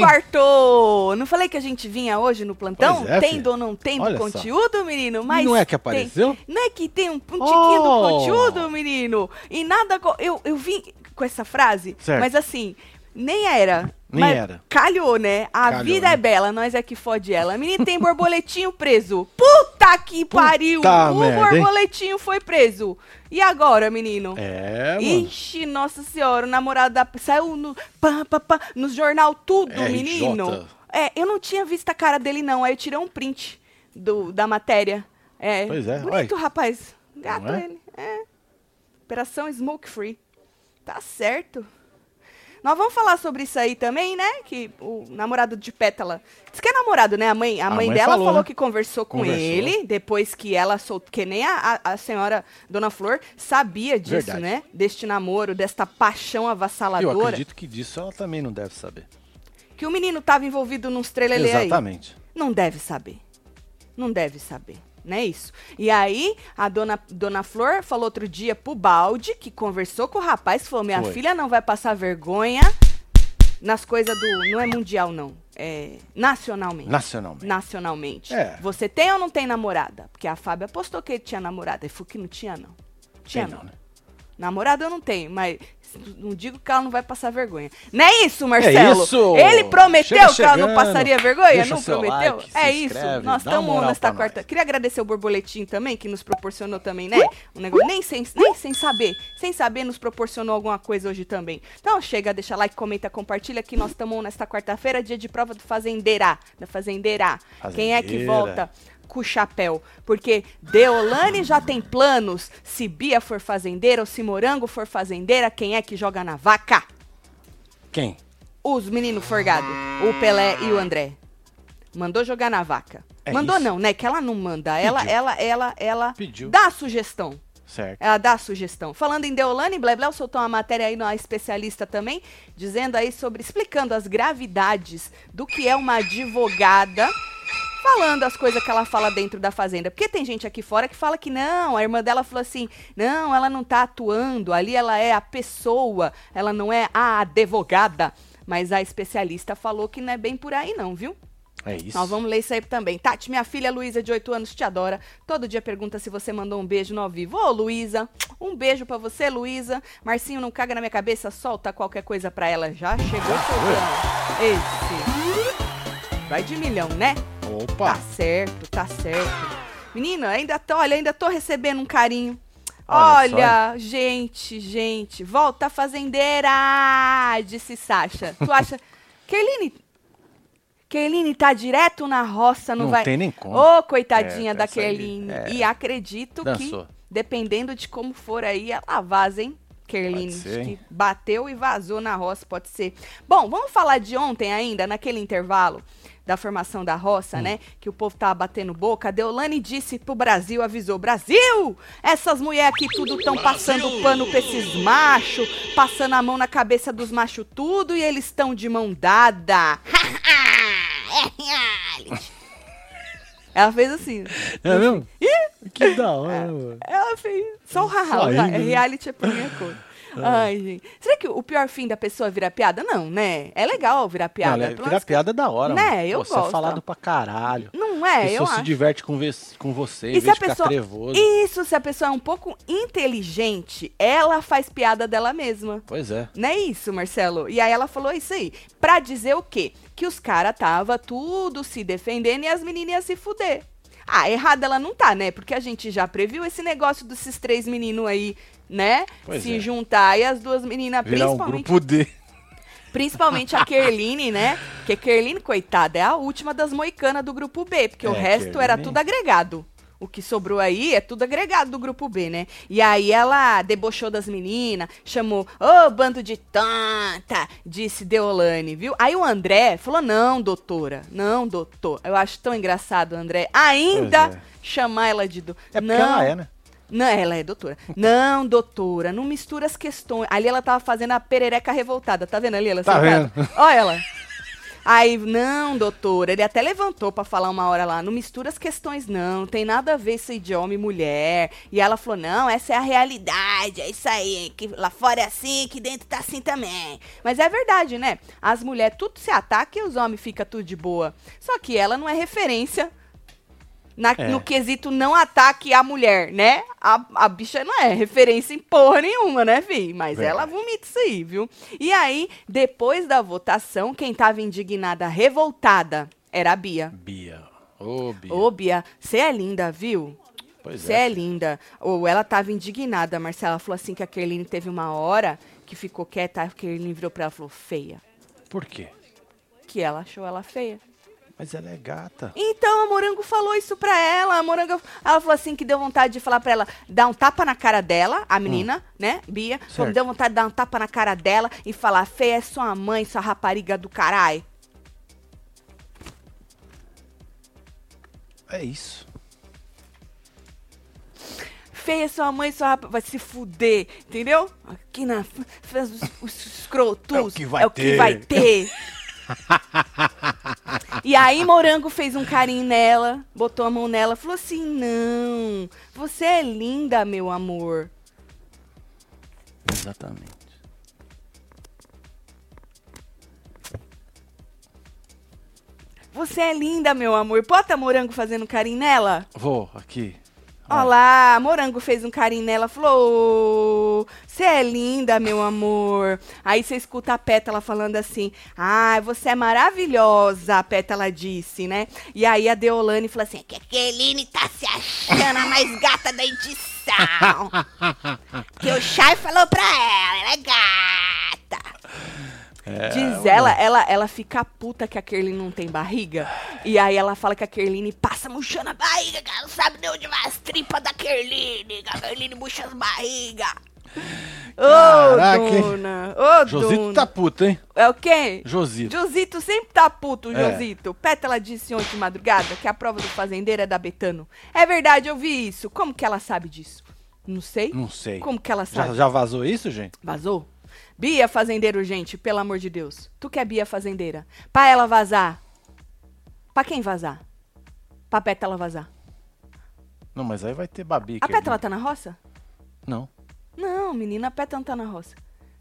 Quartou! Não falei que a gente vinha hoje no plantão? É, tem filho. ou não tem Olha do só. conteúdo, menino? Mas Não é que tem. apareceu? Não é que tem um, um tiquinho do Oh! conteúdo, menino? E nada. Eu, eu vim com essa frase, Certo. mas assim, nem era. Nem mas era. Calhou, né? A Calhou, vida né? é bela, nós é que fode ela. Menino tem borboletinho preso. Puta que pariu! o merda, hein? borboletinho foi preso. E agora, menino? É, mano. Ixi, nossa senhora, o namorado da... saiu no, pá, pá, pá, nos jornal tudo, RJ. menino. É, eu não tinha visto a cara dele, não. Aí eu tirei um print do, da matéria. É, Pois é, bonito, rapaz. Gato é? ele. É. Operação Smoke Free. Tá certo. Nós vamos falar sobre isso aí também, né? Que o namorado de Pétala. Diz que é namorado, né? A mãe, a A mãe, mãe dela falou, falou né? que conversou com Conversou. ele depois que ela soltou. Que nem a, a, senhora Dona Flor sabia disso, Verdade. né? Deste namoro, desta paixão Eu avassaladora. acredito que disso ela também não deve saber. Que o menino tava envolvido nos trelelê aí. Exatamente. Não deve saber. Não deve saber. Não é isso? E aí, a dona, dona Flor falou outro dia pro Balde, que conversou com o rapaz, falou: minha Foi. filha não vai passar vergonha nas coisas do. Não é mundial, não. É nacionalmente. Nacionalmente. Nacionalmente. É. Você tem ou não tem namorada? Porque a Fábia apostou que ele tinha namorada. E falou que não tinha, não. Tinha, Tem não. né? Namorada eu não tenho, mas não digo que ela não vai passar vergonha. Não é isso, Marcelo? isso! Ele prometeu Chega que ela não passaria vergonha? Deixa não prometeu? like, é isso. inscreve, Nós estamos nesta quarta. nós. Queria agradecer o Borboletim também, que nos proporcionou também, né? Um negócio. Nem sem, nem sem saber. Sem saber, nos proporcionou alguma coisa hoje também. Então chega, deixa like, comenta, compartilha que nós estamos nesta quarta-feira, dia de prova do Fazendeira. Da Fazendeira. Quem é que Fazendeira. volta? Com o chapéu. Porque Deolane já tem planos. Se Bia for fazendeira ou se Morango for fazendeira, quem é que joga na vaca? Quem? Os meninos forgados. O Pelé e o André. Mandou jogar na vaca. É Mandou isso? não, né? Que ela não manda. Ela, Pediu. ela, ela, ela Pediu. dá a sugestão. Certo. Ela dá a sugestão. Falando em Deolane, Blebleu soltou uma matéria aí na especialista também, dizendo aí sobre, explicando as gravidades do que é uma advogada, falando as coisas que ela fala dentro da fazenda. Porque tem gente aqui fora que fala que não, a irmã dela falou assim, não, ela não tá atuando, ali ela é a pessoa, ela não é a advogada. Mas a especialista falou que não é bem por aí não, viu? É isso. Nós vamos ler isso aí também. Tati, minha filha Luísa, de 8 anos, te adora. Todo dia pergunta se você mandou um beijo no ao vivo. Ô, Luísa, um beijo pra você, Luísa. Marcinho, não caga na minha cabeça, solta qualquer coisa pra ela. Já chegou soltando. Esse. Vai de milhão, né? Tá Opa. certo, tá certo. Menina, ainda tô, olha, ainda tô recebendo um carinho. Olha Olha, gente, gente, volta fazendeira, disse Sasha. Tu acha... Kerline, Kerline tá direto na roça, não, Não vai... tem nem como. Ô, coitadinha É, da aí, Kerline. é. E acredito Dançou. que, dependendo de como for aí, ela vaza, hein? Kerline, que bateu e vazou na roça, pode ser. Bom, vamos falar de ontem ainda, naquele intervalo da formação da roça, Hum. né? Que o povo tava batendo boca. A Deolane disse pro Brasil, avisou: Brasil! Essas mulheres aqui tudo tão passando pano pra esses machos, passando a mão na cabeça dos machos tudo e eles estão de mão dada. é reality. Ela fez assim. É mesmo? Ih! Que da hora, mano. Ela fez só o haha. né? Reality é por minha conta. Ai, gente. Será que o pior fim da pessoa é virar piada? Não, né? É legal virar piada. Não, é- virar piada é da hora, Né, mano. eu Pô, Você gosto. é falado pra caralho. Não a é, eu pessoa se acho. diverte com, com você, E se a pessoa. trevoso. Isso, se a pessoa é um pouco inteligente, ela faz piada dela mesma. Pois é. Não é isso, Marcelo? E aí ela falou isso aí. Pra dizer o quê? Que os caras tava tudo se defendendo e as meninas se fuder. Ah, errada ela não tá, né? Porque a gente já previu esse negócio desses três meninos aí, né? Pois se é. juntar e as duas meninas, Virar um principalmente, grupo D. principalmente a Kerline, né? Porque Kerline, coitada, é a última das moicanas do grupo B, porque o É, resto era Kerline- tudo agregado. O que sobrou aí é tudo agregado do grupo B, né? E aí ela debochou das meninas, chamou, ô bando de tonta, disse Deolane, viu? Aí o André falou, não, doutora, não, doutor. Eu acho tão engraçado, André, ainda é. chamar ela de do... É porque não, ela é, né? Não, ela é doutora. Não, doutora, não mistura as questões. Ali ela tava fazendo a perereca revoltada. Tá vendo ali ela Tá sentada? Olha ela. Aí, não, doutora, ele até levantou pra falar uma hora lá, não mistura as questões não, não tem nada a ver isso de homem e mulher. E ela falou, não, essa é a realidade, é isso aí, que lá fora é assim, que dentro tá assim também. Mas é verdade, né? As mulheres tudo se ataca e os homens ficam tudo de boa. Só que ela não é referência na- É. no quesito não ataque a mulher, né? A, a bicha não é referência em porra nenhuma, né, fi? Mas ela vomita isso aí, viu? E aí, depois da votação, quem tava indignada, revoltada, era a Bia. Bia. Ô, Bia. Ô, Bia, você é linda, viu? pois Você é. é linda. Ou ela tava indignada, Marcela falou assim que a Kerline teve uma hora que ficou quieta, a Kerline virou pra ela e falou, feia. Por quê? Que ela achou ela feia. Mas ela é gata. Então, a Morango falou isso pra ela. A Morango, ela falou assim que deu vontade de falar pra ela, dar um tapa na cara dela, a menina, né, Bia. Certo. deu vontade de dar um tapa na cara dela e falar, feia é sua mãe, sua rapariga do caralho. É isso. Feia é sua mãe, sua rapariga, vai se fuder, entendeu? Aqui na, os, os escrotus, É o que vai é o que ter. vai ter. E aí Morango fez um carinho nela, botou a mão nela, falou assim: "Não, você é linda, meu amor". Exatamente. Você é linda, meu amor. Bota Morango fazendo carinho nela. Vou, aqui. Olha lá, Morango fez um carinho nela, falou: Você é linda, meu amor. Aí você escuta a Pétala falando assim: Ai, você é maravilhosa, a Pétala disse, né? E aí a Deolane falou assim: Que a Keline tá se achando a mais gata da edição. que o Chay falou pra ela, ela é gata. Diz ela, ela, ela fica puta que a Kerline não tem barriga. E aí ela fala que a Kerline passa murchando a barriga, que ela não sabe de onde vai as tripas da Kerline. A Kerline murcha as barrigas. Ô, hein? dona. Ô, Josito dona. tá puto, hein? É o quê? Josito. Josito sempre tá puto, É. Josito. Pétala disse ontem de madrugada que a prova do fazendeiro é da Betano. É verdade, eu vi isso. Como que ela sabe disso? Não sei. Não sei. Como que ela sabe? Já, já vazou isso, gente? Vazou? Bia fazendeiro, gente, pelo amor de Deus. Tu que é Bia fazendeira. Pra ela vazar. Pra quem vazar? Pra Pétala vazar. Não, mas aí vai ter babi. A Pétala tá na roça? Não. Não, menina, a Pétala não tá na roça.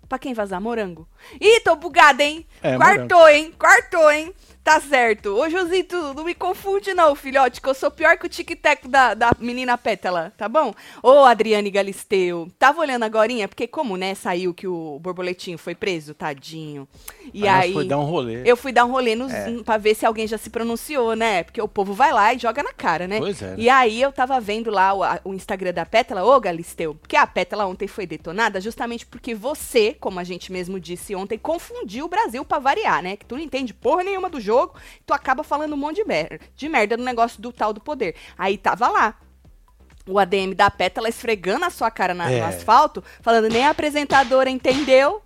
Pra quem vazar? Morango. Ih, tô bugada, hein? É, Quartou, hein? Quartou, hein? Tá certo. Ô, Josito, não me confunde não, filhote, que eu sou pior que o tic-tac da, da menina Pétala, tá bom? Ô, Adriane Galisteu, tava olhando agorinha? Porque como, né, saiu que o borboletinho foi preso, tadinho. E nós aí... foi dar um rolê. Eu fui dar um rolê nos, É. pra ver se alguém já se pronunciou, né? Porque o povo vai lá e joga na cara, né? Pois é, né? E aí eu tava vendo lá o, o Instagram da Pétala, ô Galisteu, porque a Pétala ontem foi detonada justamente porque você, como a gente mesmo disse ontem, confundiu o Brasil pra variar, né? Que tu não entende porra nenhuma do jogo, tu acaba falando um monte de merda, de merda no negócio do tal do poder. Aí tava lá. O ADM da Pétala esfregando a sua cara na- É. no asfalto, falando nem a apresentadora entendeu.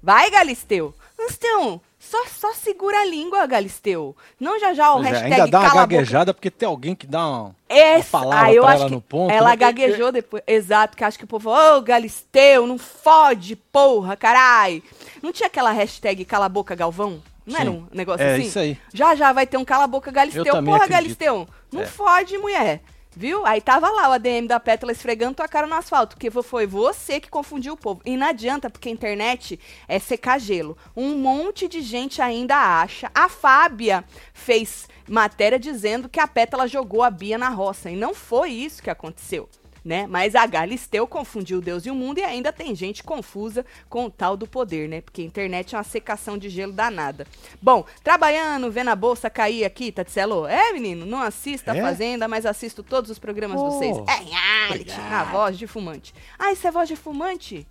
Vai, Galisteu. Galisteu, só, só segura a língua, Galisteu. Não já já o Pois é, hashtag ainda dá uma gaguejada porque tem alguém que dá uma, Essa, uma palavra ah, eu acho ela que no ponto. ela né? gaguejou depois. Exato, que acho que o povo, ô, Galisteu, não fode, porra, carai. Não tinha aquela hashtag cala a boca, Galvão? Não era Sim. um negócio É assim? isso aí. Já já vai ter um cala a boca, Galisteu. Porra, acredito. Galisteu, não É. fode, mulher. Viu? Aí tava lá o ADM da Pétala esfregando tua cara no asfalto, porque foi você que confundiu o povo. E não adianta, porque a internet é secar gelo. Um monte de gente ainda acha. A Fábia fez matéria dizendo que a Pétala jogou a Bia na roça. E não foi isso que aconteceu. Né? Mas a Galisteu confundiu Deus e o mundo e ainda tem gente confusa com o tal do poder, né? Porque a internet é uma secação de gelo danada. Bom, trabalhando, vendo a bolsa cair aqui, Tatselo. É, menino, não assisto a É? Fazenda, mas assisto todos os programas de Oh, vocês. É reality, na voz de fumante. Ah, isso é voz de fumante?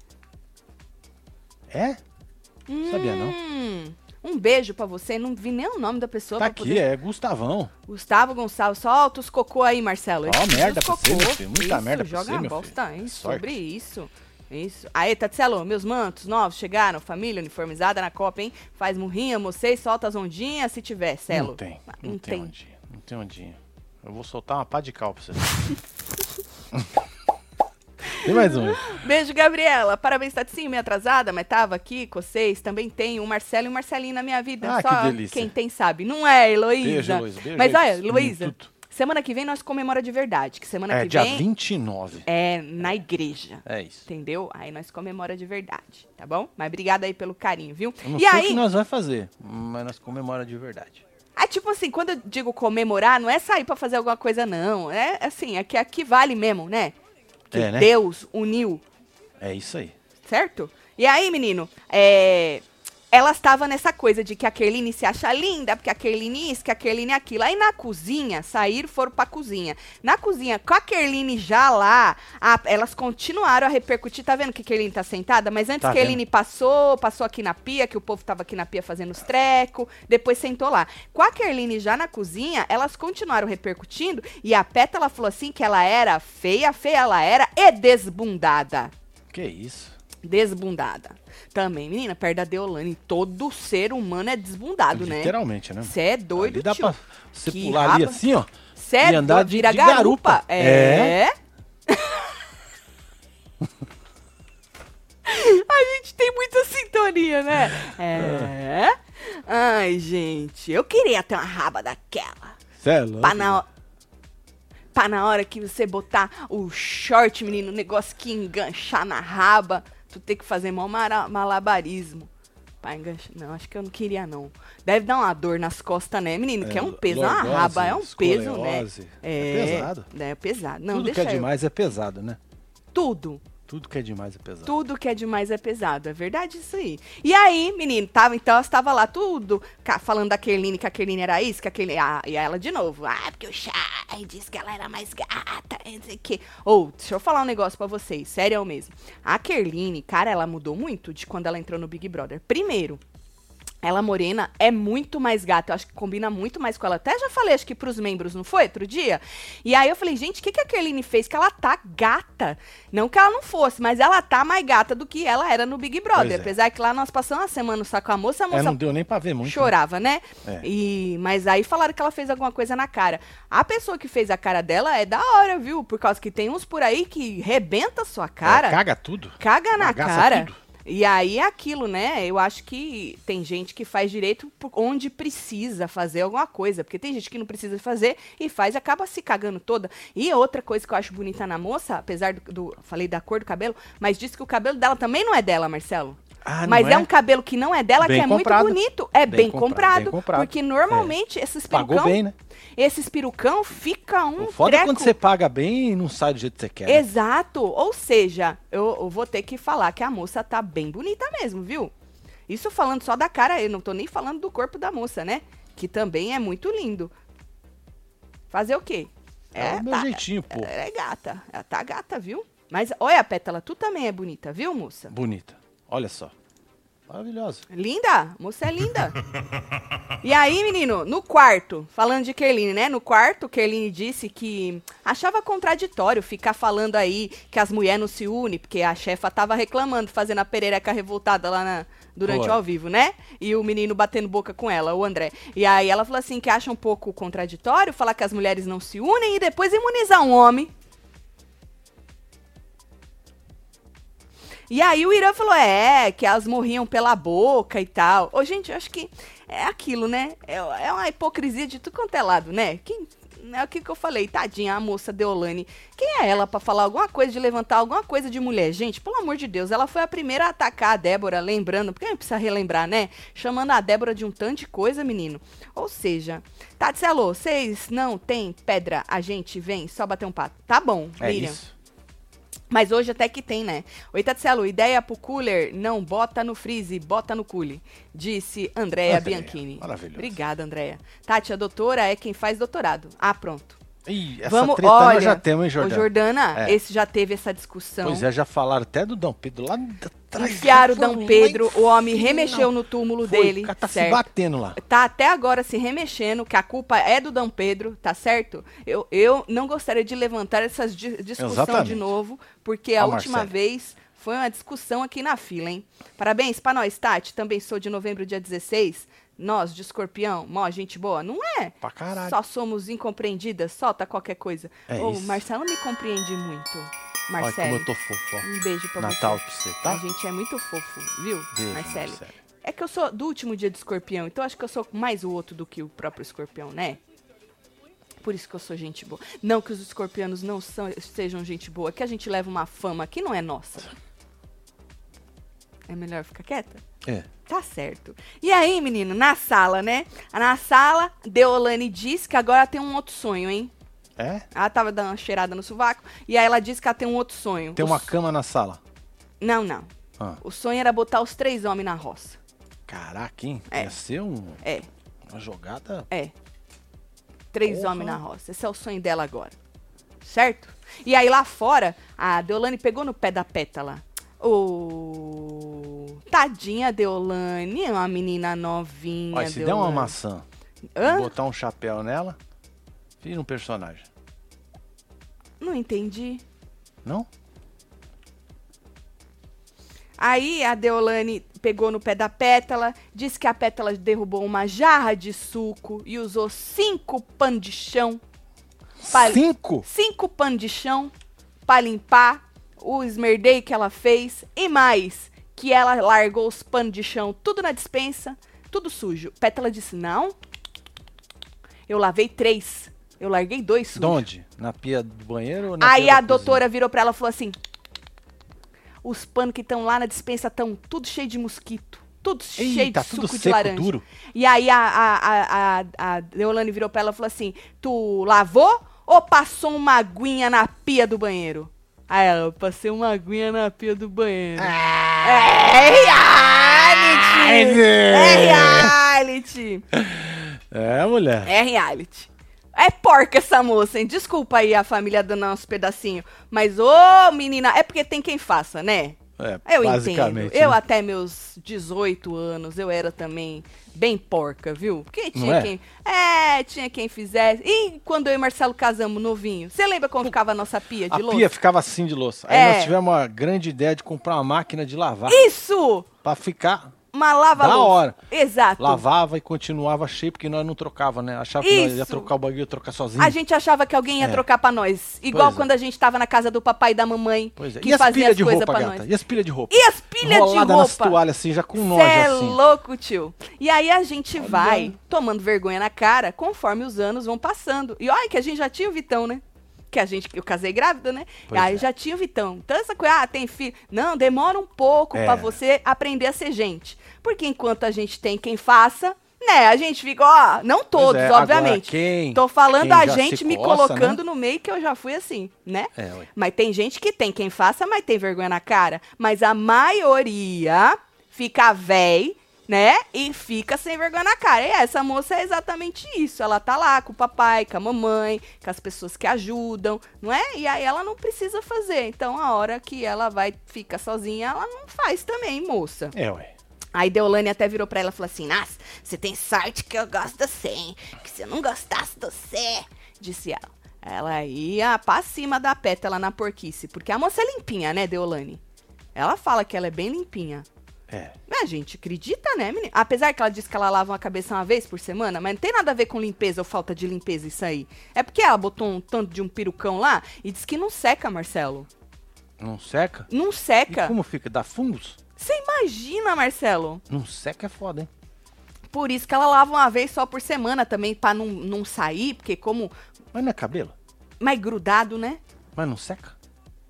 É? Sabia não. Um beijo pra você. Não vi nem o nome da pessoa Tá aqui, poder... é Gustavão. Gustavo Gonçalves, solta os cocô aí, Marcelo. Ó, Esses merda pra você, cocô. meu filho, muita Isso, merda pra joga você, meu bosta, filho. hein? Sobre isso. Isso. Aí, Tatselo, meus mantos novos chegaram, família uniformizada na Copa, hein? Faz murrinha, vocês, solta as ondinhas se tiver, Celo. Não tem. Ah, Não, Não tem tem. ondinha. Não tem ondinha. Eu vou soltar uma pá de cal pra você. Tem mais um. Beijo, Gabriela. Parabéns, Taticinho, meio atrasada, mas tava aqui com vocês. Também tem um Marcelo e um Marcelinho na minha vida. Ah, Só que delícia. quem tem sabe. Não é, Heloísa? Beijo, Heloísa. Beijo, Mas olha, Heloísa. Semana que vem nós comemora de verdade. Que semana É, que dia vem 29. é na igreja. É isso. Entendeu? Aí nós comemora de verdade, tá bom? Mas obrigada aí pelo carinho, viu? Eu não E sei o aí, que nós vamos fazer, mas nós comemora de verdade. ah, tipo assim, quando eu digo comemorar, não é sair pra fazer alguma coisa, não. É assim, é que aqui vale mesmo, né? Que É, né? Deus uniu É isso aí. certo? E aí, menino, é, ela estava nessa coisa de que a Kerline se acha linda, porque a Kerline isso, que a Kerline aquilo. Aí na cozinha, saíram, foram pra cozinha. Na cozinha, com a Kerline já lá, a- elas continuaram a repercutir. Tá vendo que a Kerline tá sentada? Mas antes Tá que a Kerline vendo. passou, passou aqui na pia, que o povo tava aqui na pia fazendo os trecos, depois sentou lá. Com a Kerline já na cozinha, elas continuaram repercutindo e a Pétala falou assim que ela era feia, feia ela era e desbundada Que isso? Desbundada. Também, menina, perto da Deolane, todo ser humano é desbundado, né? Literalmente, né? Você é doido, Ali dá tio. pra você Que pular ali raba. assim, ó. Cê é andar doido, de- vira de garupa. garupa. É. A gente tem muita sintonia, né? É. Ai, gente, eu queria ter uma raba daquela. Cê é louco. Pra na, pra na hora que você botar o short, menino, o negócio que enganchar na raba, tu ter que fazer mó mara- malabarismo. Pra enganchar. Não, acho que eu não queria, não. Deve dar uma dor nas costas, né, menino? que é um peso, uma lordose, raba é um peso, né? escoliose. É pesado. É pesado. Não, Tudo que é eu. demais é pesado, né? Tudo. Tudo que é demais é pesado. Tudo que é demais é pesado, é verdade isso aí. E aí, menino, tava, então estava lá tudo falando da Kerline, que a Kerline era isso, que a Kerline. Ah, e ela de novo. Ah, porque o Chay disse que ela era mais gata, não sei o quê. Ou, deixa eu falar um negócio pra vocês, sério mesmo. A Kerline, cara, ela mudou muito de quando ela entrou no Big Brother. Primeiro, ela morena é muito mais gata. Eu acho que combina muito mais com ela. Até já falei, acho que pros membros, não foi? Outro dia? E aí eu falei, gente, o que, que a Kerline fez? Que ela tá gata. Não que ela não fosse, mas ela tá mais gata do que ela era no Big Brother. É. Apesar que lá nós passamos uma semana só com a moça, a É, moça não deu nem pra ver muito. chorava, né? É. E, mas aí falaram que ela fez alguma coisa na cara. A pessoa que fez a cara dela é da hora, viu? Por causa que tem uns por aí que rebenta a sua cara. É, caga tudo. Caga na Bagaça cara. tudo. E aí é aquilo, né? Eu acho que tem gente que faz direito onde precisa fazer alguma coisa. Porque tem gente que não precisa fazer e faz e acaba se cagando toda. E outra coisa que eu acho bonita na moça, apesar do. do- falei da cor do cabelo, mas disse que o cabelo dela também não é dela, Marcelo. Ah, não mas é? é? um cabelo que não é dela, Bem que é comprado. muito bonito. É bem, Bem comprado, comprado, bem comprado. Porque normalmente esses Pagou perucão. bem, né? Esses perucão fica um. o foda é treco. quando você paga bem e não sai do jeito que você quer. né? Exato. Ou seja, eu, eu vou ter que falar que a moça tá bem bonita mesmo, viu? Isso falando só da cara, eu não tô nem falando do corpo da moça, né? Que também é muito lindo. Fazer o quê? É, o meu tá, jeitinho, pô. Ela é gata. Ela tá gata, viu? Mas olha, Pétala, tu também é bonita, viu, moça? Bonita. Olha só. Maravilhosa. Linda, moça é linda. e aí, menino, no quarto, falando de Kerline, né? No quarto, Kerline disse que achava contraditório ficar falando aí que as mulheres não se unem, porque a chefa tava reclamando, fazendo a perereca revoltada lá na- durante Foi. o ao vivo, né? E o menino batendo boca com ela, o André. E aí ela falou assim que acha um pouco contraditório falar que as mulheres não se unem e depois imunizar um homem. E aí o Irã falou, é, que elas morriam pela boca e tal. Ô, gente, eu acho que é aquilo, né? É, é uma hipocrisia de tudo quanto é lado, né? Quem, é o que, que eu falei, tadinha, a moça Deolane. Quem é ela pra falar alguma coisa, de levantar alguma coisa de mulher? Gente, pelo amor de Deus, ela foi a primeira a atacar a Débora, lembrando, porque a gente precisa relembrar, né? Chamando a Débora de um tanto de coisa, menino. Ou seja, Tati, alô, vocês não tem pedra, a gente vem só bater um pato. Tá bom, É Miriam. isso. Mas hoje até que tem, né? Oi, Tatselo, ideia pro cooler, não bota no freeze, bota no cooler. Disse Andréa Andréia, Bianchini. maravilhoso. Obrigada, Andréa. Tati, a doutora é quem faz doutorado. Ah, pronto. Ih, essa Vamos, treta olha, nós já temos, hein, Ô, Jordana? Jordana, É. esse já teve essa discussão. Pois é, já falaram até do Dom Pedro lá. Enfiaram Dom Pedro, o homem remexeu no túmulo Foi, dele. Tá se certo? batendo lá. tá até agora se remexendo, que a culpa é do Dom Pedro, tá certo? Eu, eu não gostaria de levantar essa di- discussão Exatamente. de novo, porque a Ó, última Marcelo. vez foi uma discussão aqui na fila, hein? Parabéns pra nós, Tati. Também sou de novembro, dia 16. Nós, de escorpião, mó gente boa. Não é? Pra caralho. Só somos incompreendidas, solta qualquer coisa. É Ô, isso. Marcelo me compreende muito. Olha como Marcelo. eu tô fofo, ó. Um beijo pra Natal você. pra você, A tá? gente é muito fofo, viu, Beijo, Marcelo? Marcelo. É que eu sou do último dia de escorpião, então acho que eu sou mais o outro do que o próprio escorpião, né? Por isso que eu sou gente boa. Não que os escorpianos não são, sejam gente boa, que a gente leva uma fama que não é nossa. É melhor ficar quieta? É. Tá certo. E aí, menino, na sala, né? Na sala, Deolane diz que agora tem um outro sonho, hein? É? Ela tava dando uma cheirada no sovaco, e aí ela disse que ela tem um outro sonho. Tem O uma cama na sala. Não, não. Ah. O sonho era botar os três homens na roça. Caraca, hein? É. Ia ser um- É, uma jogada. é. Três Porra. homens na roça. Esse é o sonho dela agora. Certo? E aí lá fora, a Deolane pegou no pé da pétala. Ô. Tadinha Deolane, é uma menina novinha. Olha, se der uma Deolane. maçã Hã? botar um chapéu nela, vira um personagem. Não entendi. Não? Aí a Deolane pegou no pé da pétala, disse que a pétala derrubou uma jarra de suco e usou cinco panos de chão. Pra- Cinco? Cinco panos de chão pra limpar o esmerdei que ela fez. E mais, que ela largou os panos de chão tudo na dispensa, tudo sujo. Pétala disse: Não. Eu lavei três. Eu larguei dois sujos. De onde? Na pia do banheiro ou na Aí a da cozinha? doutora virou pra ela e falou assim: Os panos que estão lá na dispensa estão tudo cheio de mosquito. Tudo cheio de Eita, suco tudo de seco, laranja. duro. E aí a, a, a, a, Deolane virou pra ela e falou assim: Tu lavou ou passou uma aguinha na pia do banheiro? Aí ela, eu passei uma aguinha na pia do banheiro. É reality! É reality! É, mulher. É reality. É porca essa moça, hein? Desculpa aí a família dando uns pedacinhos. Mas, ô menina, é porque tem quem faça, né? É, Eu entendo. basicamente. Eu né? até meus 18 anos, eu era também bem porca, viu? Porque tinha é? quem. É, tinha quem fizesse. E quando eu e Marcelo casamos novinho? Você lembra como ficava a nossa pia de A louça? pia ficava assim de louça. Aí É. nós tivemos uma grande ideia de comprar uma máquina de lavar. Isso! Pra ficar. Uma lava Da hora. Exato. Lavava e continuava cheio, porque nós não trocava, né? Achava que nós ia trocar o bagulho, ia trocar sozinho. A gente achava que alguém ia É. trocar pra nós. Igual Pois é. quando a gente tava na casa do papai e da mamãe. Pois é. Que E as fazia pilhas as de coisas roupa, pra gata? nós. E as pilhas de roupa? E as pilhas de Rolada nas roupa? toalhas, assim, já com Cê nojo, é assim. louco, tio. E aí a gente vai tomando vergonha na cara conforme os anos vão passando. E olha que a gente já tinha o Vitão, né? Que a gente, eu casei grávida, né? Pois aí é. já tinha o Vitão. Então essa coisa, ah, tem filho. Não, demora um pouco É. pra você aprender a ser gente. Porque enquanto a gente tem quem faça, né? A gente fica, ó, não todos, é, obviamente. quem- Tô falando a gente me coça, colocando no meio que eu já fui assim, né? É. Mas tem gente que tem quem faça, mas tem vergonha na cara. Mas a maioria fica véi, né? E fica sem vergonha na cara. E essa moça é exatamente isso. Ela tá lá com o papai, com a mamãe, com as pessoas que ajudam, não é? E aí ela não precisa fazer. Então a hora que ela vai fica sozinha, ela não faz também, moça. É, ué. Aí Deolane até virou pra ela e falou assim: Nossa, você tem sorte que eu gosto de você? Que se eu não gostasse de você, disse ela. Ela ia pra cima da pétala na porquice. Porque a moça é limpinha, né, Deolane? Ela fala que ela é bem limpinha. É. A gente acredita, né, menina? Apesar que ela diz que ela lava uma cabeça uma vez por semana, mas não tem nada a ver com limpeza ou falta de limpeza isso aí. É porque ela botou um tanto de um perucão lá e diz que não seca, Marcelo. Não seca? Não E seca. como fica? Dá fungos? Você imagina, Marcelo? Não seca é foda, hein? Por isso que ela lava uma vez só por semana também, pra não, não sair, porque como Mas não é cabelo? mais grudado, né? Mas não seca?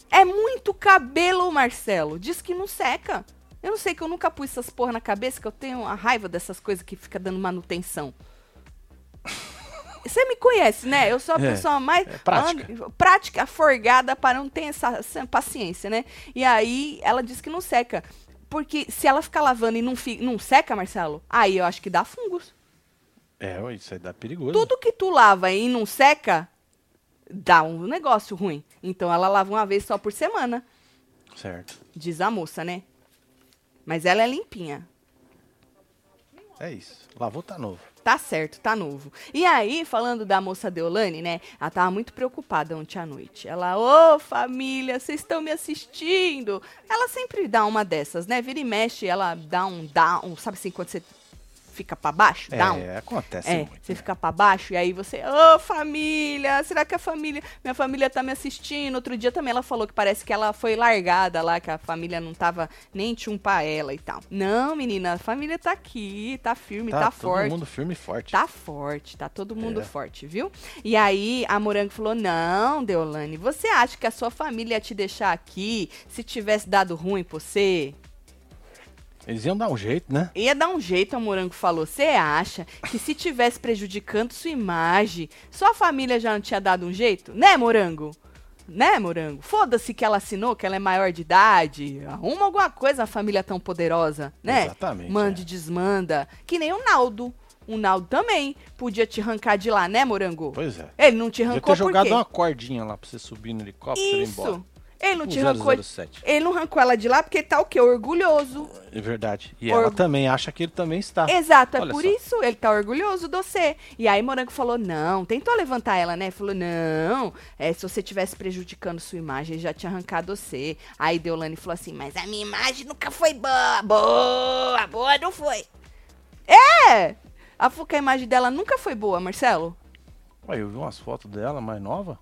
É muito cabelo, Marcelo. Diz que não seca. Eu não sei que eu nunca pus essas porra na cabeça, que eu tenho a raiva dessas coisas que fica dando manutenção. Você me conhece, né? Eu sou a É, pessoa mais é prática. prática, forgada para não ter essa, essa paciência, né? E aí ela diz que não seca. Porque se ela ficar lavando e não, fi, não seca, Marcelo, aí eu acho que dá fungos. É, isso aí dá perigoso. Tudo que tu lava e não seca, dá um negócio ruim. Então ela lava uma vez só por semana, Certo. diz a moça, né? Mas ela é limpinha. É isso. Lavou tá novo. Tá certo, tá novo. E aí, falando da moça Deolane, né? Ela tava muito preocupada ontem à noite. Ela, ô família, vocês estão me assistindo? Ela sempre dá uma dessas, né? Vira e mexe, ela dá um, um, sabe assim, quando você fica pra baixo, down. É, acontece É, muito. você né? fica pra baixo e aí você, ô família, será que a família, minha família tá me assistindo? Outro dia também ela falou que parece que ela foi largada lá, que a família não tava nem chumpa ela e tal. Não, menina, a família tá aqui, tá firme, tá, Tá, todo forte. mundo firme e forte. Tá forte, tá todo mundo É. forte, viu? E aí a Morango falou: Não, Deolane, você acha que a sua família ia te deixar aqui se tivesse dado ruim pra você? Eles iam dar um jeito, né? Ia dar um jeito, a Morango falou. Você acha que se tivesse prejudicando sua imagem, sua família já não tinha dado um jeito? Né, Morango? Né, Morango? Foda-se que ela assinou, que ela é maior de idade. Arruma alguma coisa, a família tão poderosa, né? Exatamente, Mande, é. desmanda. Que nem o Naldo. O Naldo também podia te arrancar de lá, né, Morango? Pois é. Ele não te Podia arrancou ter por jogado quê? uma cordinha lá pra você subir no helicóptero e ir embora. Ele não te arrancou. 007. Ele não arrancou ela de lá porque ele tá o quê? Orgulhoso. É verdade. E Orgu- ela também acha que ele também está. Exato, é Olha por só. isso ele tá orgulhoso de você. E aí Morango falou: não, tentou levantar ela, né? Falou: não, é, se você tivesse prejudicando sua imagem, ele já tinha arrancado você. Aí Deolane falou assim: mas a minha imagem nunca foi boa. Boa, boa não foi. É! A, que a imagem dela nunca foi boa, Marcelo. Ué, eu vi umas fotos dela mais nova.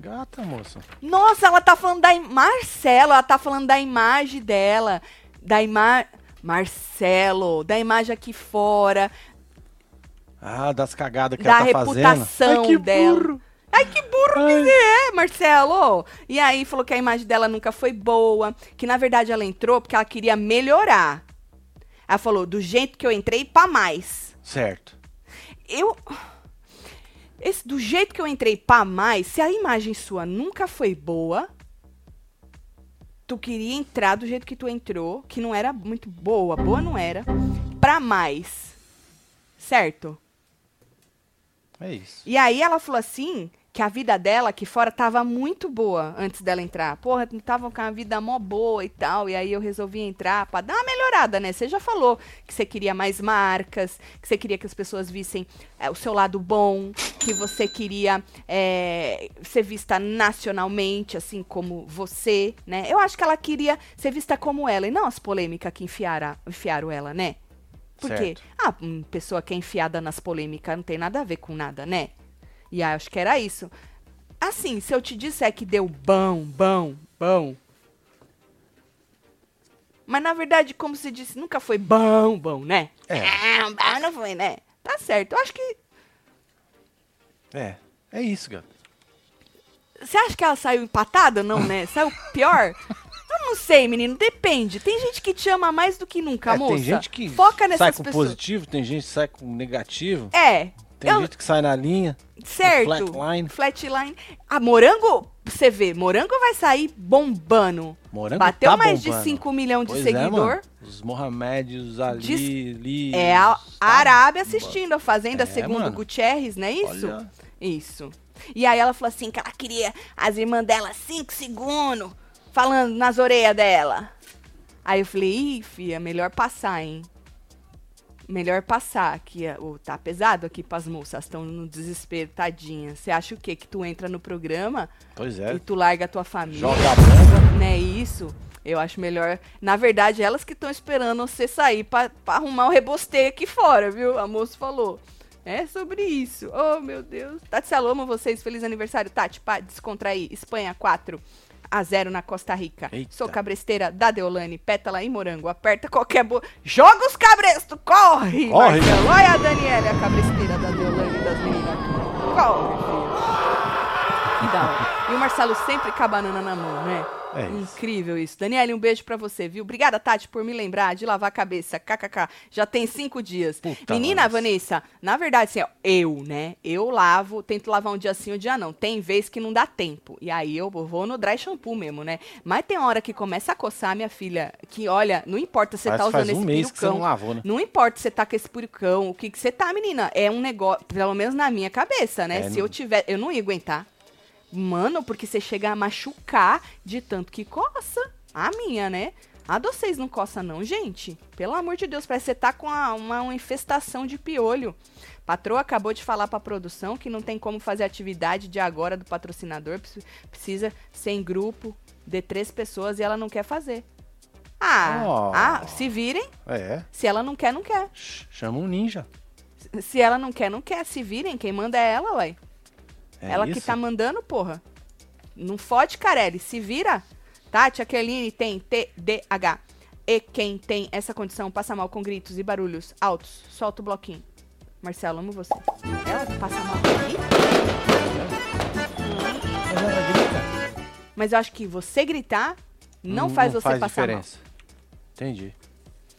Gata, moça. Nossa, ela tá falando da. im- Marcelo, ela tá falando da imagem dela. Da imagem. Marcelo, da imagem aqui fora, Ah, das cagadas que da ela tá fazendo. reputação Ai, que dela. burro. Ai, que burro que Ai. você é, Marcelo! E aí falou que a imagem dela nunca foi boa, que na verdade ela entrou porque ela queria melhorar. Ela falou, do jeito que eu entrei, pra mais. Certo. Eu. Esse, do jeito que eu entrei pra mais, se a imagem sua nunca foi boa, tu queria entrar do jeito que tu entrou, que não era muito boa, boa não era, pra mais. Certo? É isso. E aí ela falou assim, que a vida dela aqui fora tava muito boa antes dela entrar. Porra, tava com a vida mó boa e tal. E aí eu resolvi entrar pra dar uma melhorada, né? Você já falou que você queria mais marcas, que você queria que as pessoas vissem é, o seu lado bom, que você queria é, ser vista nacionalmente, assim como você, né? Eu acho que ela queria ser vista como ela e não as polêmicas que enfiaram, enfiaram ela, né? Porque, Certo. ah, uma pessoa que é enfiada nas polêmicas não tem nada a ver com nada, né? E aí, acho que era isso. Assim, se eu te disser que deu bom, bom, bom. Mas na verdade, como se disse, nunca foi bom, bom, né? É. Ah, bom não foi, né? Tá certo. Eu acho que. É. É isso, gata. Você acha que ela saiu empatada? Não, né? Saiu pior? Eu não sei, menino. Depende. Tem gente que te ama mais do que nunca, É, moça. tem gente que Foca sai nessas com pessoas. positivo, tem gente que sai com negativo, É. tem eu, gente que sai na linha. Certo. Flatline. Flatline. A Morango, você vê, Morango vai sair bombando. Morango Bateu tá mais bombando. de 5 milhões de Pois seguidor. É. Os Mohamed, ali, Diz- ali. É a tá Arábia assistindo a Fazenda, É, segundo mano. Gutierrez, não é isso? Olha. Isso. E aí ela falou assim que ela queria as irmãs dela 5 segundos, falando nas orelhas dela. Aí eu falei, ih, filha, melhor passar, hein? Melhor passar, que é- o tá pesado aqui pras moças, estão no desespero, tadinha. Você acha o quê? Que tu entra no programa Pois é. e tu larga a tua família? Joga a bomba. né, isso, eu acho melhor. Na verdade, elas que estão esperando você sair pra, pra arrumar o rebosteio aqui fora, viu? A moça falou. É sobre isso. Oh, meu Deus. Tati Salô, amo vocês. Feliz aniversário, Tati. Pá, descontrair. Espanha 4 a 0 na Costa Rica. Eita. Sou cabresteira da Deolane. Pétala em morango. Aperta qualquer boa. Joga os cabrestos. Corre, Corre. Marcelo. Olha a Daniela, a cabresteira da Deolane e das meninas. Corre, filho. Que da hora. E o Marcelo sempre com a banana na mão, né? É isso. Incrível isso. Daniele, um beijo pra você, viu? Obrigada, Tati, por me lembrar de lavar a cabeça. KKK. Já tem cinco dias. Puta Menina, nossa. Vanessa, na verdade, assim, ó, eu, né? Eu lavo, tento lavar um dia sim, um dia não. Tem vez que não dá tempo. E aí eu vou no dry shampoo mesmo, né? Mas tem hora que começa a coçar, minha filha, que olha, não importa se você tá que faz usando um esse mês que você não perucão. lavou, né? Não importa se você tá com esse perucão, o que que você tá, menina. É um negócio, pelo menos na minha cabeça, né? É, se não- eu tiver, eu não ia aguentar. Mano, porque você chega a machucar de tanto que coça. A minha, né? A de vocês não coça não, gente. Pelo amor de Deus, parece que você tá com a- uma, uma infestação de piolho. Patroa acabou de falar pra produção que não tem como fazer atividade de agora do patrocinador. preci- Precisa ser em grupo de três pessoas e ela não quer fazer. Ah, Oh. ah, se virem. É. Se ela não quer, não quer. Ch- Chama um ninja. Se ela não quer, não quer. Se virem, quem manda é ela, ué. É ela que isso? tá mandando, porra. Não fode, Carelli. Se vira. Tati, Aqueline tem TDAH. E quem tem essa condição passa mal com gritos e barulhos altos. Solta o bloquinho. Marcelo, amo você. Ela passa mal aqui? Mas ela grita. Mas eu acho que você gritar não, faz você faz passar diferença. Entendi. mal.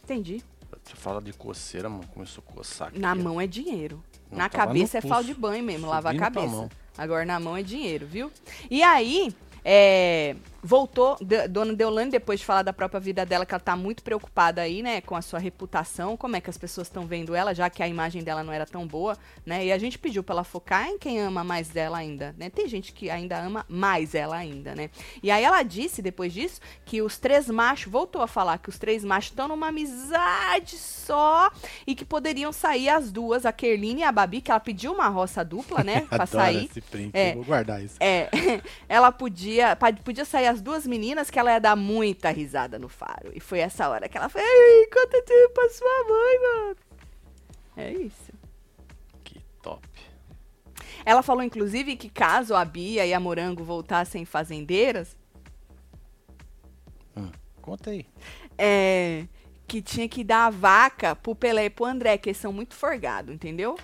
Entendi. Você fala de coceira, mano. Começou a coçar aqui. Na mão é dinheiro. Não, na cabeça é pulso. de banho mesmo, lavar a cabeça. Agora na mão é dinheiro, viu? E aí, é, voltou, Dona Deolane, depois de falar da própria vida dela, que ela tá muito preocupada aí, né, com a sua reputação, como é que as pessoas estão vendo ela, já que a imagem dela não era tão boa, né? E a gente pediu pra ela focar em quem ama mais dela ainda, né? Tem gente que ainda ama mais ela ainda, né? E aí ela disse, depois disso, que os três machos, voltou a falar que os três machos estão numa amizade só e que poderiam sair as duas, a Kerline e a Babi, que ela pediu uma roça dupla, né, pra sair. esse print. É. Vou guardar isso. É, ela podia, podia sair as duas meninas que ela ia dar muita risada no faro. E foi essa hora que ela foi, Ei, conta tudo pra sua mãe, mano. É isso. Que top. Ela falou, inclusive, que caso a Bia e a Morango voltassem fazendeiras, Conta aí. é, que tinha que dar a vaca pro Pelé e pro André, que eles são muito forgados, entendeu?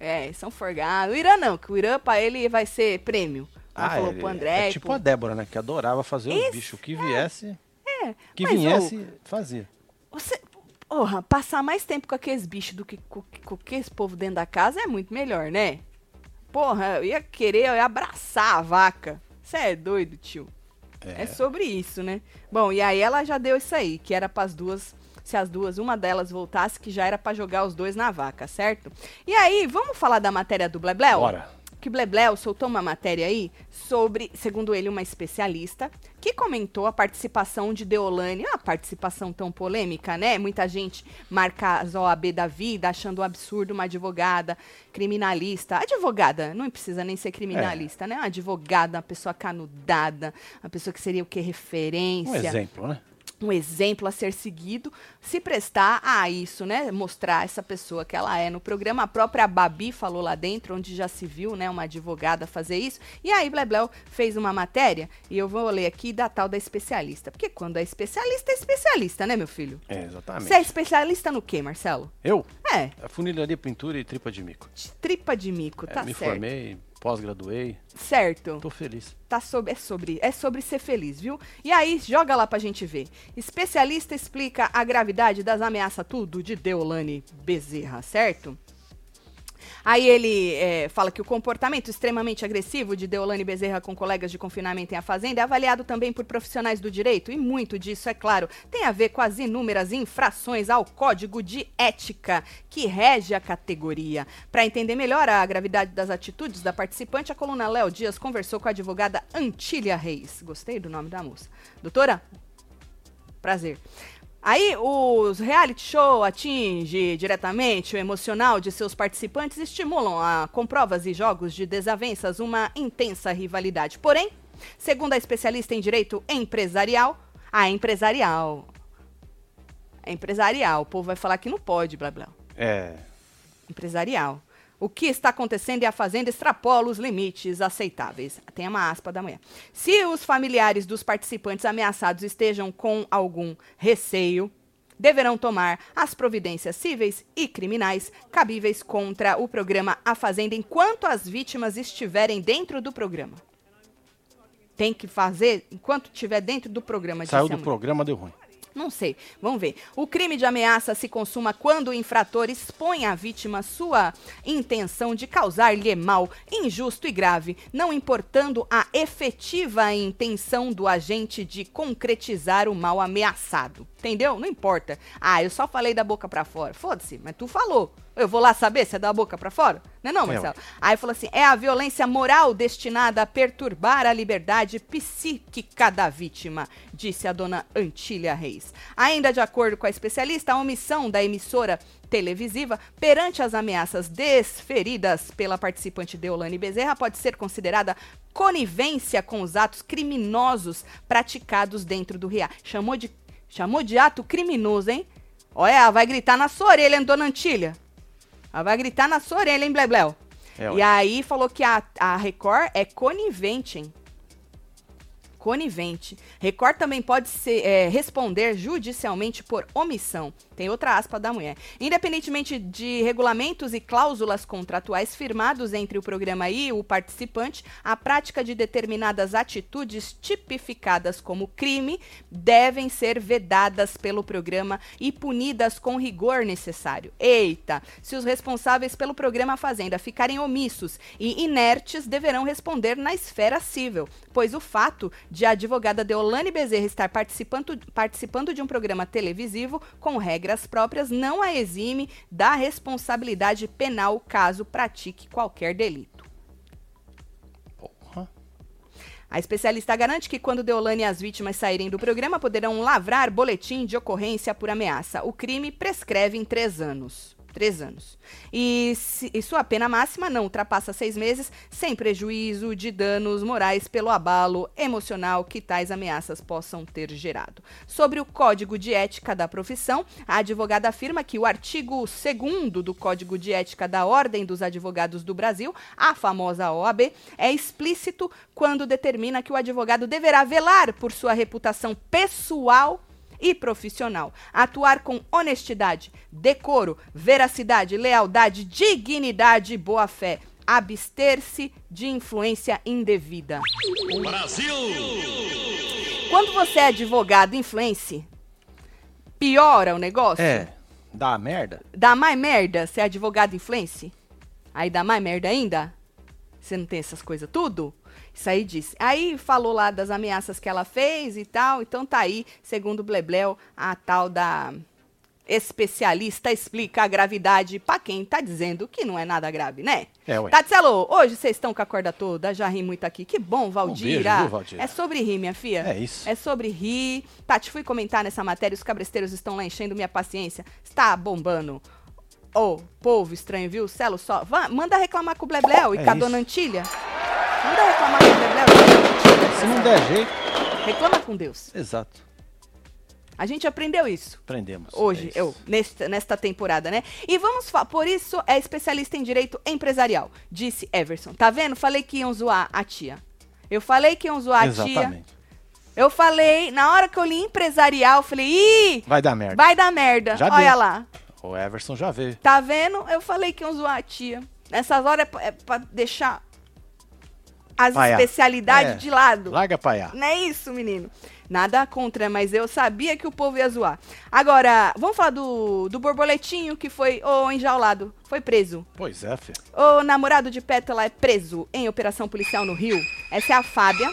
É, eles são forgados. O Irã não, que o Irã pra ele vai ser prêmio. Ela falou ele- pro André. é tipo pro- a Débora, né? Que adorava fazer os Esse- bichos. O que viesse. É, que mas, ô, viesse, fazia. Você, porra, passar mais tempo com aqueles bichos do que com, com aqueles povo dentro da casa é muito melhor, né? Porra, eu ia querer eu ia abraçar a vaca. Você é doido, tio. É. sobre isso, né? Bom, e aí ela já deu isso aí, que era pras duas, se as duas, uma delas voltasse, que já era pra jogar os dois na vaca, certo? E aí, vamos falar da matéria do Blebleu? Bora. Que Blebleu soltou uma matéria aí sobre, segundo ele, uma especialista que comentou a participação de Deolane, uma participação tão polêmica, né? Muita gente marca as OAB da vida, achando um absurdo uma advogada criminalista. Advogada, não precisa nem ser criminalista, né? Uma advogada, uma pessoa canudada, uma pessoa que seria o que? Referência Um exemplo, né? Um exemplo a ser seguido, se prestar a isso, né? Mostrar essa pessoa que ela é. No programa, a própria Babi falou lá dentro, onde já se viu, né, uma advogada fazer isso. E aí, Blebleu fez uma matéria, e eu vou ler aqui da tal da especialista. Porque quando é especialista, é especialista, né, meu filho? É, exatamente. Você é especialista no quê, Marcelo? Eu? É, A funilaria, pintura e tripa de mico. tripa de mico, É, tá me certo. formei, pós-graduei. Certo. Tô feliz. Tá sobre, é sobre, é sobre ser feliz, viu? E aí, joga lá pra gente ver. Especialista explica a gravidade das ameaças tudo de Deolane Bezerra, certo? Aí ele é, fala que o comportamento extremamente agressivo de Deolane Bezerra com colegas de confinamento em A Fazenda é avaliado também por profissionais do direito, e muito disso, é claro, tem a ver com as inúmeras infrações ao código de ética que rege a categoria. Para entender melhor a gravidade das atitudes da participante, a coluna Léo Dias conversou com a advogada Antília Reis. Gostei do nome da moça. Doutora, prazer. Aí, os reality show atinge diretamente o emocional de seus participantes e estimulam a, com provas e jogos de desavenças uma intensa rivalidade. Porém, segundo a especialista em direito empresarial, ah, empresarial. É empresarial. O povo vai falar que não pode, blá blá. É. Empresarial. O que está acontecendo e a Fazenda extrapola os limites aceitáveis. Tem uma aspa da mulher. Se os familiares dos participantes ameaçados estejam com algum receio, deverão tomar as providências cíveis e criminais cabíveis contra o programa A Fazenda enquanto as vítimas estiverem dentro do programa. Tem que fazer enquanto estiver dentro do programa. Saiu do programa, deu ruim. Não sei. Vamos ver. O crime de ameaça se consuma quando o infrator expõe à vítima sua intenção de causar-lhe mal injusto e grave, não importando a efetiva intenção do agente de concretizar o mal ameaçado. Entendeu? Não importa. Ah, eu só falei da boca pra fora. Foda-se, mas tu falou. Eu vou lá saber se é da boca pra fora? Não é não, É, Marcelo? Aí falou assim: é a violência moral destinada a perturbar a liberdade psíquica da vítima, disse a dona Antília Reis. Ainda de acordo com a especialista, a omissão da emissora televisiva perante as ameaças desferidas pela participante Deolane Bezerra pode ser considerada conivência com os atos criminosos praticados dentro do RIA. Chamou de Chamou de ato criminoso, hein? Olha, vai gritar na sua orelha, hein, dona Antília? Ela vai gritar na sua orelha, hein, Blebleu? É, e aí falou que a, a Record é conivente, hein? Conivente. Record também pode ser, é, responder judicialmente por omissão. Tem outra aspa da mulher. Independentemente de regulamentos e cláusulas contratuais firmados entre o programa e o participante, a prática de determinadas atitudes tipificadas como crime devem ser vedadas pelo programa e punidas com rigor necessário. Eita! Se os responsáveis pelo programa Fazenda ficarem omissos e inertes, deverão responder na esfera civil, pois o fato de a advogada Deolane Bezerra estar participando, participando de um programa televisivo com regras próprias não a exime da responsabilidade penal caso pratique qualquer delito. Porra. A especialista garante que quando Deolane e as vítimas saírem do programa, poderão lavrar boletim de ocorrência por ameaça. O crime prescreve em três anos. Três anos. E, se- e sua pena máxima não ultrapassa seis meses, sem prejuízo de danos morais pelo abalo emocional que tais ameaças possam ter gerado. Sobre o Código de Ética da Profissão, a advogada afirma que o artigo 2 do Código de Ética da Ordem dos Advogados do Brasil, a famosa OAB, é explícito quando determina que o advogado deverá velar por sua reputação pessoal e profissional, atuar com honestidade, decoro, veracidade, lealdade, dignidade e boa-fé, abster-se de influência indevida. Quando você é advogado influencie, piora o negócio? É, dá merda? Dá mais merda ser advogado influencie? Aí dá mais merda ainda? Você não tem essas coisas tudo? Isso aí disse. Aí falou lá das ameaças que ela fez e tal. Então tá aí, segundo o Blebleu, a tal da especialista explica a gravidade pra quem tá dizendo que não é nada grave, né? É, ué. Tatselo, hoje vocês estão com a corda toda, já ri muito aqui. Que bom, Valdira. beijo, viu, Valdira? É sobre rir, minha filha. É isso. É sobre rir. Tati, fui comentar nessa matéria, os cabresteiros estão lá enchendo minha paciência. Está bombando. Ô, povo estranho, viu? Celo só. Vá, manda reclamar com o Blebleu e É com a isso. dona Antília. Manda reclamar com dona Antília. Se não der jeito. Reclama com Deus. Exato. A gente aprendeu isso. Aprendemos. Hoje, É eu, nesta, nesta temporada, né? E vamos falar, por isso é especialista em direito empresarial, disse Everson. Tá vendo? Falei que iam zoar a tia. Eu falei que iam zoar a tia. Exatamente. Eu falei, na hora que eu li empresarial, eu falei, ih, Vai dar merda. vai dar merda. Já Olha deu. lá. O Everson já veio. Tá vendo? Eu falei que iam zoar a tia. Nessas horas é pra, é pra deixar as Paiá. especialidades É. de lado. Larga paiá. Não é isso, menino. Nada contra, mas eu sabia que o povo ia zoar. Agora, vamos falar do, do borboletinho que foi, ô, enjaulado, foi preso. Pois é, filho. O namorado de Pétala é preso em operação policial no Rio. Essa é a Fábia,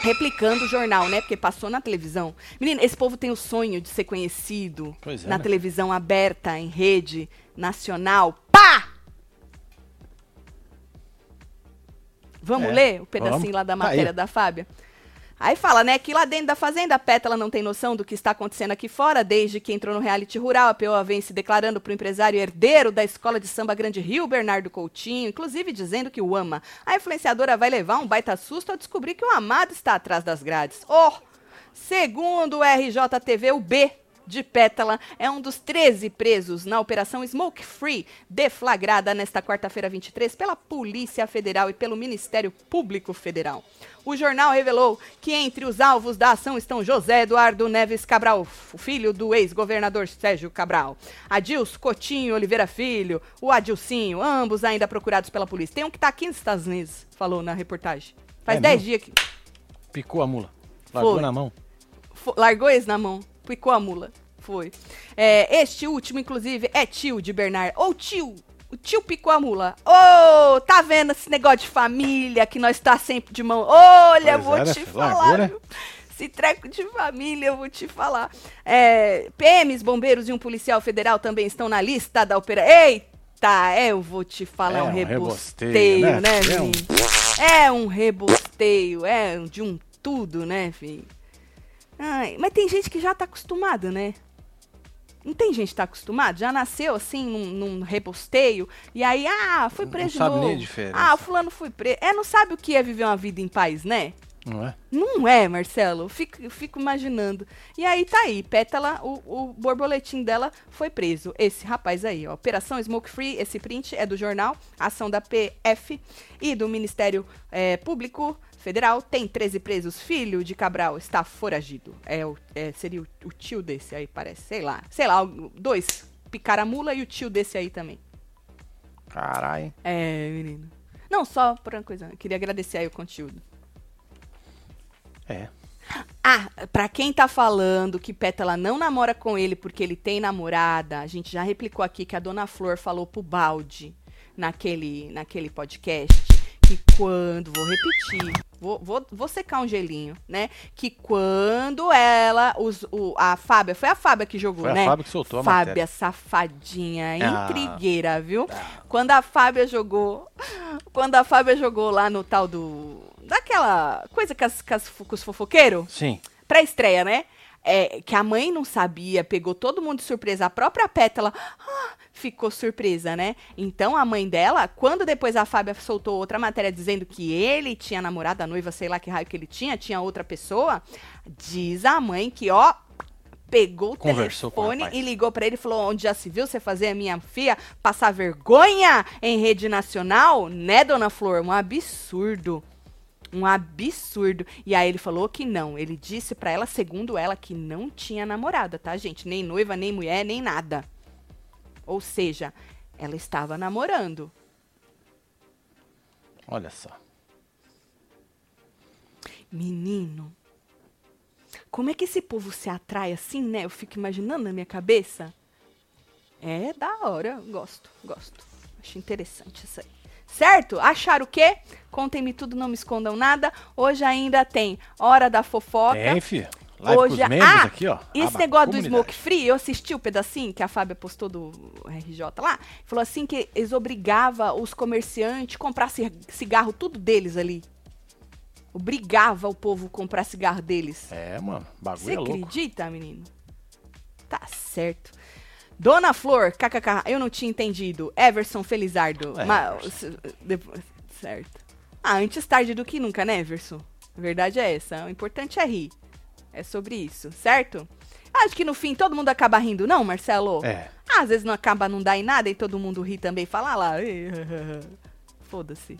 replicando o jornal, né? Porque passou na televisão. Menina, esse povo tem o sonho de ser conhecido é, na né? televisão aberta, em rede nacional. Pá! Vamos É, ler o pedacinho vamos. lá da Tá matéria da Fábia? Aí fala, né, que lá dentro da fazenda a Pétala não tem noção do que está acontecendo aqui fora, desde que entrou no reality rural, a POA vem se declarando pro empresário herdeiro da escola de samba Grande Rio, Bernardo Coutinho, inclusive dizendo que o ama. A influenciadora vai levar um baita susto ao descobrir que o amado está atrás das grades. Oh! Segundo o RJTV, o B de Pétala é um dos 13 presos na Operação Smoke Free, deflagrada nesta quarta-feira 23 pela Polícia Federal e pelo Ministério Público Federal. O jornal revelou que entre os alvos da ação estão José Eduardo Neves Cabral, filho do ex-governador Sérgio Cabral, Adilson Cotinho Oliveira Filho, o Adilcinho, ambos ainda procurados pela polícia. Tem um que está aqui nos Estados Unidos, falou na reportagem. Faz É 10 mesmo? dias que Picou a mula. Largou Foi. na mão. Largou esse na mão, picou a mula. Foi. É, este último, inclusive, é tio de Bernard. Ou tio. O tio picou a mula. Ô, tá vendo esse negócio de família que nós tá sempre de mão? Olha, Pois vou é, né, te falar. Né? Esse treco de família, eu vou te falar. É, PMs, bombeiros e um policial federal também estão na lista da operação. Eita, é, eu vou te falar, É um um rebosteio, né, né? É um-? É um rebosteio, é de um tudo, né, filho? Ai, mas tem gente que já tá acostumada, né? Não tem gente que tá acostumada? Já nasceu assim, num, num rebosteio, e aí, ah, foi Não preso de sabe nem a diferença. Ah, o fulano foi preso. É, não sabe o que é viver uma vida em paz, né? Não é? Não é, Marcelo? Fico, fico imaginando. E aí tá aí, Pétala, o, o borboletim dela foi preso. Esse rapaz aí, ó. Operação Smoke Free, esse print é do jornal, ação da PF e do Ministério é, Público Federal. Tem 13 presos. Filho de Cabral está foragido. É, é seria o, o, tio desse aí, parece. Sei lá. Sei lá, dois. Picar a mula e o tio desse aí também. Caralho. É, menino. Não, só por uma coisa. Eu queria agradecer aí o conteúdo. É. Ah, pra quem tá falando que Pétala não namora com ele porque ele tem namorada, a gente já replicou aqui que a Dona Flor falou pro Balde naquele, naquele podcast que quando, vou repetir, vou, vou, vou secar um gelinho, né? Que quando ela, os, o, a Fábia, foi a Fábia que jogou, Foi né? a Fábia que soltou a Fábia, matéria. safadinha, Ah. intrigueira, viu? Quando a Fábia jogou, quando a Fábia jogou lá no tal do, daquela coisa com, as, as, os fofoqueiros, Sim. pra estreia, né? É, que a mãe não sabia, pegou todo mundo de surpresa. A própria Pétala ah, ficou surpresa, né? Então a mãe dela, quando depois a Fábia soltou outra matéria dizendo que ele tinha namorada, a noiva, sei lá que raio que ele tinha, tinha outra pessoa, diz a mãe que, ó, pegou o Conversou telefone e ligou pra ele e falou: onde já se viu você fazer a minha filha passar vergonha em rede nacional? Né, dona Flor? Um absurdo. Um absurdo. E aí ele falou que não. Ele disse pra ela, segundo ela, que não tinha namorada, tá, gente? Nem noiva, nem mulher, nem nada. Ou seja, ela estava namorando. Olha só. Menino. Como é que esse povo se atrai assim, né? Eu fico imaginando na minha cabeça. É da hora. Gosto, gosto. Acho interessante isso aí. Certo? Acharam o quê? Contem-me tudo, não me escondam nada. Hoje ainda tem Hora da Fofoca. Tem, filho. Live Hoje, com ah, aqui, ó. esse negócio do. Smoke Free, eu assisti o pedacinho que a Fábia postou do RJ lá. Falou assim que eles obrigavam os comerciantes a comprar ci- cigarro, tudo deles ali. Obrigava o povo a comprar cigarro deles. É, mano. Bagulho Você é louco. acredita, menino? Tá certo. Dona Flor, kkk, eu não tinha entendido. Everson Felizardo. É, ma- depois- certo. Ah, antes tarde do que nunca, né, Everson? A verdade é essa. O importante é rir. É sobre isso, certo? Acho que no fim todo mundo acaba rindo, não, Marcelo? É. Ah, às vezes não acaba, não dá em nada e todo mundo ri também e fala lá. Foda-se.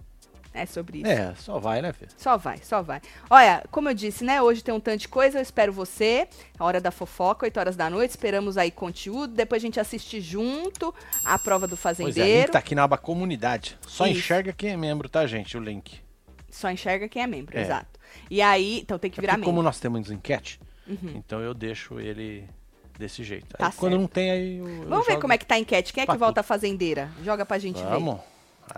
É sobre isso. É, só vai, né, filho? Só vai, só vai. Olha, como eu disse, né? Hoje tem um tanto de coisa. Eu espero você. A hora da fofoca, 8 horas da noite. Esperamos aí conteúdo. Depois a gente assiste junto a prova do Pois é, link fazendeiro. tá aqui na aba comunidade. Só Isso. enxerga quem é membro, tá, gente? O link. Só enxerga quem é membro, É. exato. E aí, então tem que É virar porque membro. como nós temos enquete, Uhum. então eu deixo ele desse jeito. Tá Aí, quando não tem, aí eu, eu Vamos ver jogo como é que tá a enquete. Quem é que volta a fazendeira? Joga pra gente ver. Vamos.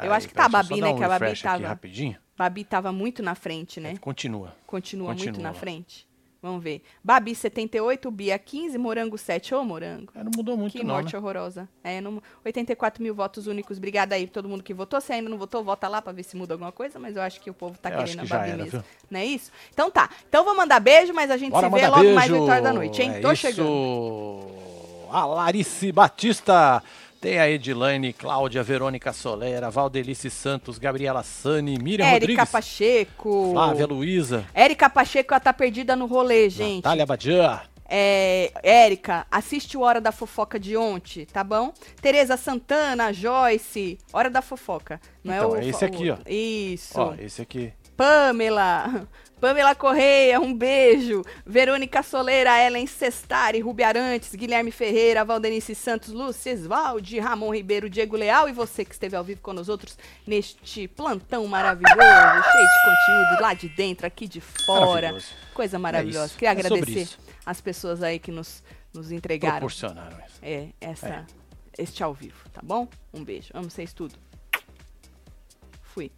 Eu acho que tá a Babi, né, um que a Babi tava- rapidinho. Babi tava muito na frente, né? Continua. Continua, muito Continua na lá. frente. Vamos ver. Babi 78, Bia 15, Morango 7. Ô, Morango. É, não mudou muito Que não, morte né? horrorosa. É, não- 84 mil votos únicos. Obrigada aí todo mundo que votou. Se ainda não votou, vota lá pra ver se muda alguma coisa. Mas eu acho que o povo tá Eu querendo que a Babi era, mesmo. viu? Não é isso? Então tá. Então vou mandar beijo, mas a gente Bora se vê logo beijo. mais 8 horas da noite, hein? É Tô isso. chegando. A Larice Batista. Tem a Edilane, Cláudia, Verônica Solera, Valdelice Santos, Gabriela Sani, Miriam Érica Rodrigues, Pacheco. Flávia Luiza, Érica Pacheco, ela tá perdida no rolê, gente. Natália Badian. É, Érica, assiste o Hora da Fofoca de ontem, tá bom? Tereza Santana, Joyce, Hora da Fofoca. Não Então, é, o, é esse aqui, ó. Isso. Ó, esse aqui. Pamela, Pamela Correia, um beijo. Verônica Soleira, Ellen Cestari, Rubi Arantes, Guilherme Ferreira, Valdenice Santos, Lúcia Esvaldi, Ramon Ribeiro, Diego Leal e você que esteve ao vivo com nós outros neste plantão maravilhoso, cheio de conteúdo lá de dentro, aqui de fora. Coisa maravilhosa. isso. Queria É agradecer as pessoas aí que nos, nos entregaram Proporcionaram isso. é, essa, É. este ao vivo, tá bom? Um beijo. Amo vocês tudo. Fui.